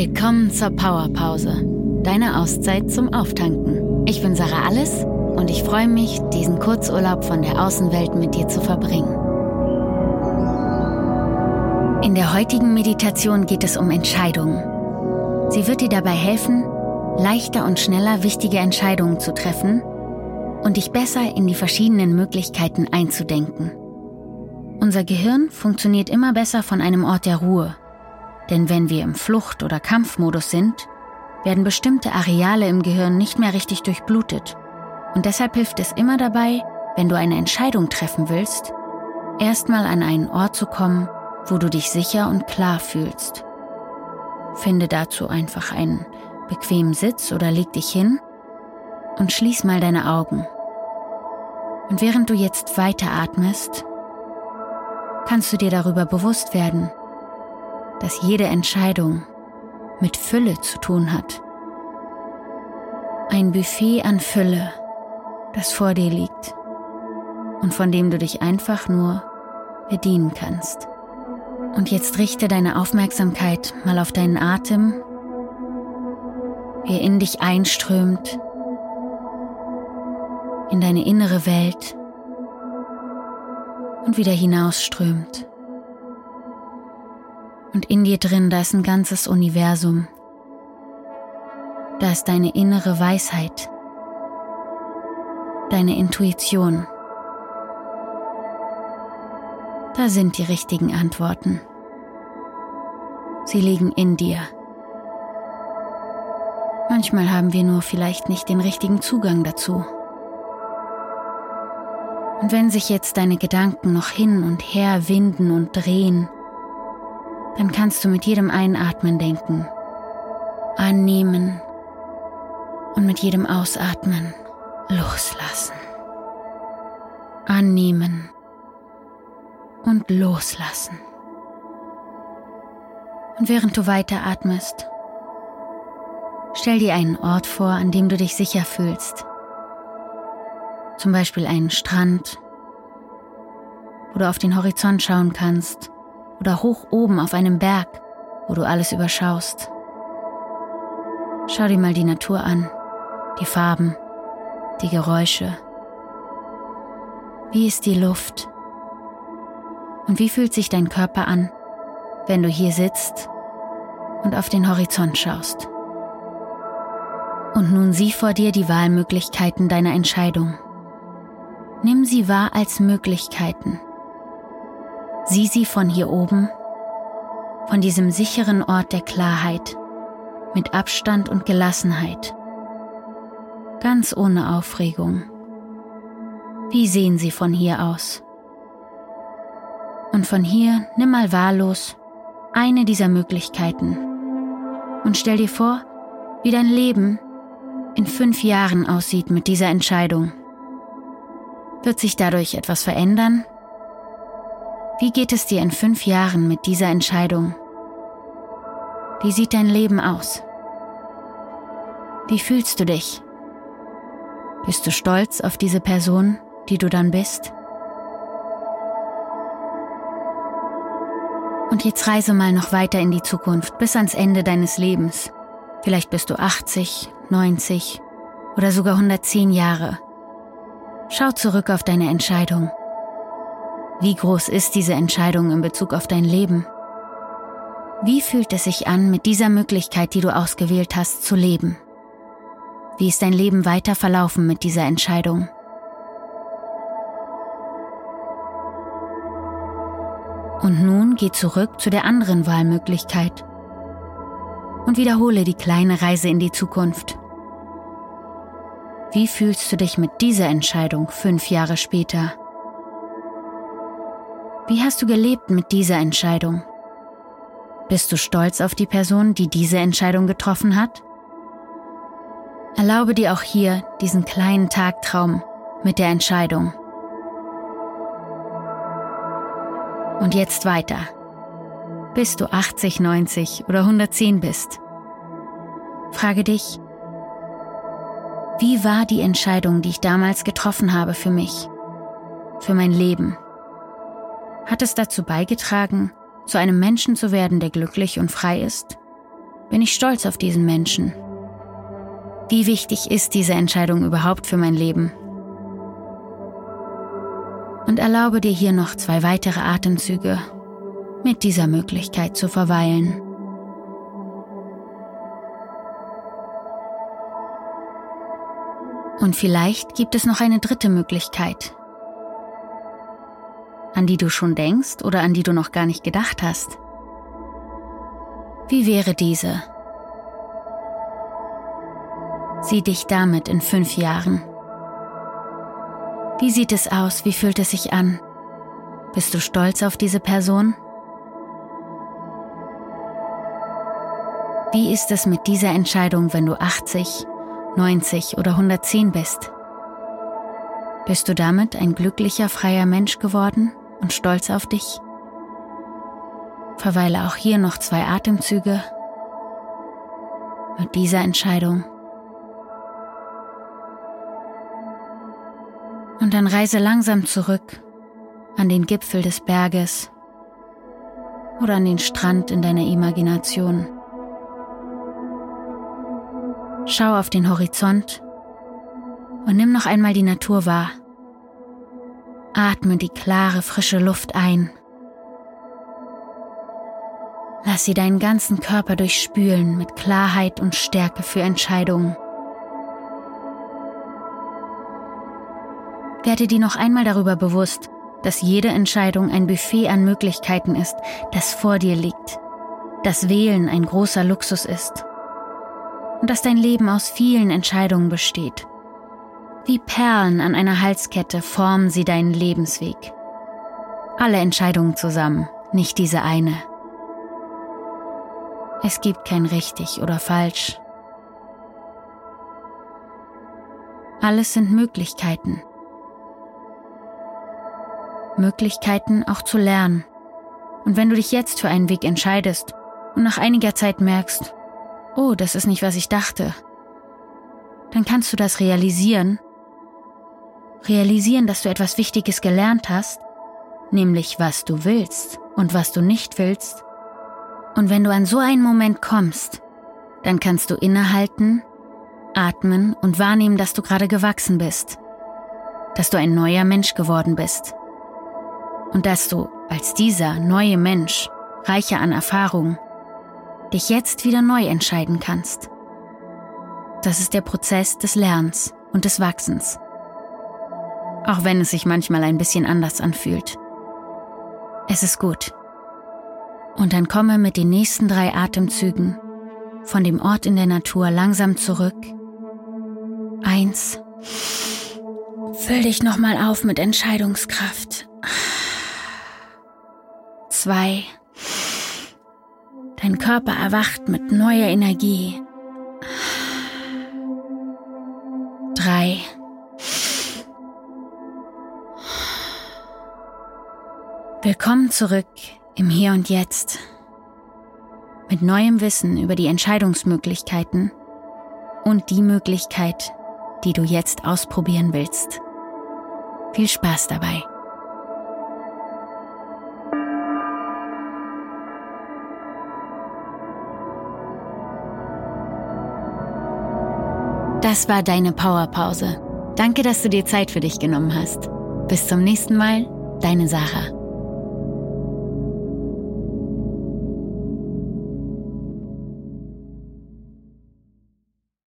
Willkommen zur Powerpause, deine Auszeit zum Auftanken. Ich bin Sarah Alles und ich freue mich, diesen Kurzurlaub von der Außenwelt mit dir zu verbringen. In der heutigen Meditation geht es um Entscheidungen. Sie wird dir dabei helfen, leichter und schneller wichtige Entscheidungen zu treffen und dich besser in die verschiedenen Möglichkeiten einzudenken. Unser Gehirn funktioniert immer besser von einem Ort der Ruhe. Denn wenn wir im Flucht- oder Kampfmodus sind, werden bestimmte Areale im Gehirn nicht mehr richtig durchblutet. Und deshalb hilft es immer dabei, wenn du eine Entscheidung treffen willst, erstmal an einen Ort zu kommen, wo du dich sicher und klar fühlst. Finde dazu einfach einen bequemen Sitz oder leg dich hin und schließ mal deine Augen. Und während du jetzt weiteratmest, kannst du dir darüber bewusst werden, dass jede Entscheidung mit Fülle zu tun hat. Ein Buffet an Fülle, das vor dir liegt und von dem du dich einfach nur bedienen kannst. Und jetzt richte deine Aufmerksamkeit mal auf deinen Atem, wie er in dich einströmt, in deine innere Welt und wieder hinausströmt. Und in dir drin, da ist ein ganzes Universum. Da ist deine innere Weisheit, deine Intuition. Da sind die richtigen Antworten. Sie liegen in dir. Manchmal haben wir nur vielleicht nicht den richtigen Zugang dazu. Und wenn sich jetzt deine Gedanken noch hin und her winden und drehen, dann kannst du mit jedem Einatmen denken, annehmen und mit jedem Ausatmen loslassen. Annehmen und loslassen. Und während du weiteratmest, stell dir einen Ort vor, an dem du dich sicher fühlst zum Beispiel einen Strand, wo du auf den Horizont schauen kannst oder hoch oben auf einem Berg, wo du alles überschaust. Schau dir mal die Natur an, die Farben, die Geräusche. Wie ist die Luft? Und wie fühlt sich dein Körper an, wenn du hier sitzt und auf den Horizont schaust? Und nun sieh vor dir die Wahlmöglichkeiten deiner Entscheidung. Nimm sie wahr als Möglichkeiten. Sieh sie von hier oben, von diesem sicheren Ort der Klarheit, mit Abstand und Gelassenheit, ganz ohne Aufregung. Wie sehen sie von hier aus? Und von hier nimm mal wahllos eine dieser Möglichkeiten und stell dir vor, wie dein Leben in fünf Jahren aussieht mit dieser Entscheidung. Wird sich dadurch etwas verändern? Wie geht es dir in fünf Jahren mit dieser Entscheidung? Wie sieht dein Leben aus? Wie fühlst du dich? Bist du stolz auf diese Person, die du dann bist? Und jetzt reise mal noch weiter in die Zukunft, bis ans Ende deines Lebens. Vielleicht bist du 80, 90 oder sogar 110 Jahre. Schau zurück auf deine Entscheidung. Wie groß ist diese Entscheidung in Bezug auf dein Leben? Wie fühlt es sich an, mit dieser Möglichkeit, die du ausgewählt hast, zu leben? Wie ist dein Leben weiter verlaufen mit dieser Entscheidung? Und nun geh zurück zu der anderen Wahlmöglichkeit und wiederhole die kleine Reise in die Zukunft. Wie fühlst du dich mit dieser Entscheidung fünf Jahre später? Wie hast du gelebt mit dieser Entscheidung? Bist du stolz auf die Person, die diese Entscheidung getroffen hat? Erlaube dir auch hier diesen kleinen Tagtraum mit der Entscheidung. Und jetzt weiter. Bis du 80, 90 oder 110 bist. Frage dich, wie war die Entscheidung, die ich damals getroffen habe für mich, für mein Leben? Hat es dazu beigetragen, zu einem Menschen zu werden, der glücklich und frei ist? Bin ich stolz auf diesen Menschen? Wie wichtig ist diese Entscheidung überhaupt für mein Leben? Und erlaube dir hier noch zwei weitere Atemzüge mit dieser Möglichkeit zu verweilen. Und vielleicht gibt es noch eine dritte Möglichkeit, an die du schon denkst oder an die du noch gar nicht gedacht hast. Wie wäre diese? Sieh dich damit in fünf Jahren. Wie sieht es aus? Wie fühlt es sich an? Bist du stolz auf diese Person? Wie ist es mit dieser Entscheidung, wenn du 80, 90 oder 110 bist? Bist du damit ein glücklicher, freier Mensch geworden und stolz auf dich? Verweile auch hier noch zwei Atemzüge mit dieser Entscheidung. Und dann reise langsam zurück an den Gipfel des Berges oder an den Strand in deiner Imagination. Schau auf den Horizont und nimm noch einmal die Natur wahr. Atme die klare, frische Luft ein. Lass sie deinen ganzen Körper durchspülen mit Klarheit und Stärke für Entscheidungen. Werde dir noch einmal darüber bewusst, dass jede Entscheidung ein Buffet an Möglichkeiten ist, das vor dir liegt, dass Wählen ein großer Luxus ist und dass dein Leben aus vielen Entscheidungen besteht. Wie Perlen an einer Halskette formen sie deinen Lebensweg. Alle Entscheidungen zusammen, nicht diese eine. Es gibt kein richtig oder falsch. Alles sind Möglichkeiten. Möglichkeiten auch zu lernen. Und wenn du dich jetzt für einen Weg entscheidest und nach einiger Zeit merkst, oh, das ist nicht, was ich dachte, dann kannst du das realisieren. Realisieren, dass du etwas Wichtiges gelernt hast, nämlich was du willst und was du nicht willst. Und wenn du an so einen Moment kommst, dann kannst du innehalten, atmen und wahrnehmen, dass du gerade gewachsen bist, dass du ein neuer Mensch geworden bist und dass du als dieser neue Mensch, reicher an Erfahrung, dich jetzt wieder neu entscheiden kannst. Das ist der Prozess des Lernens und des Wachsens. Auch wenn es sich manchmal ein bisschen anders anfühlt. Es ist gut. Und dann komme mit den nächsten drei Atemzügen von dem Ort in der Natur langsam zurück. Eins. Füll dich nochmal auf mit Entscheidungskraft. Zwei. Dein Körper erwacht mit neuer Energie. Willkommen zurück im Hier und Jetzt. Mit neuem Wissen über die Entscheidungsmöglichkeiten und die Möglichkeit, die du jetzt ausprobieren willst. Viel Spaß dabei. Das war deine Powerpause. Danke, dass du dir Zeit für dich genommen hast. Bis zum nächsten Mal, deine Sarah.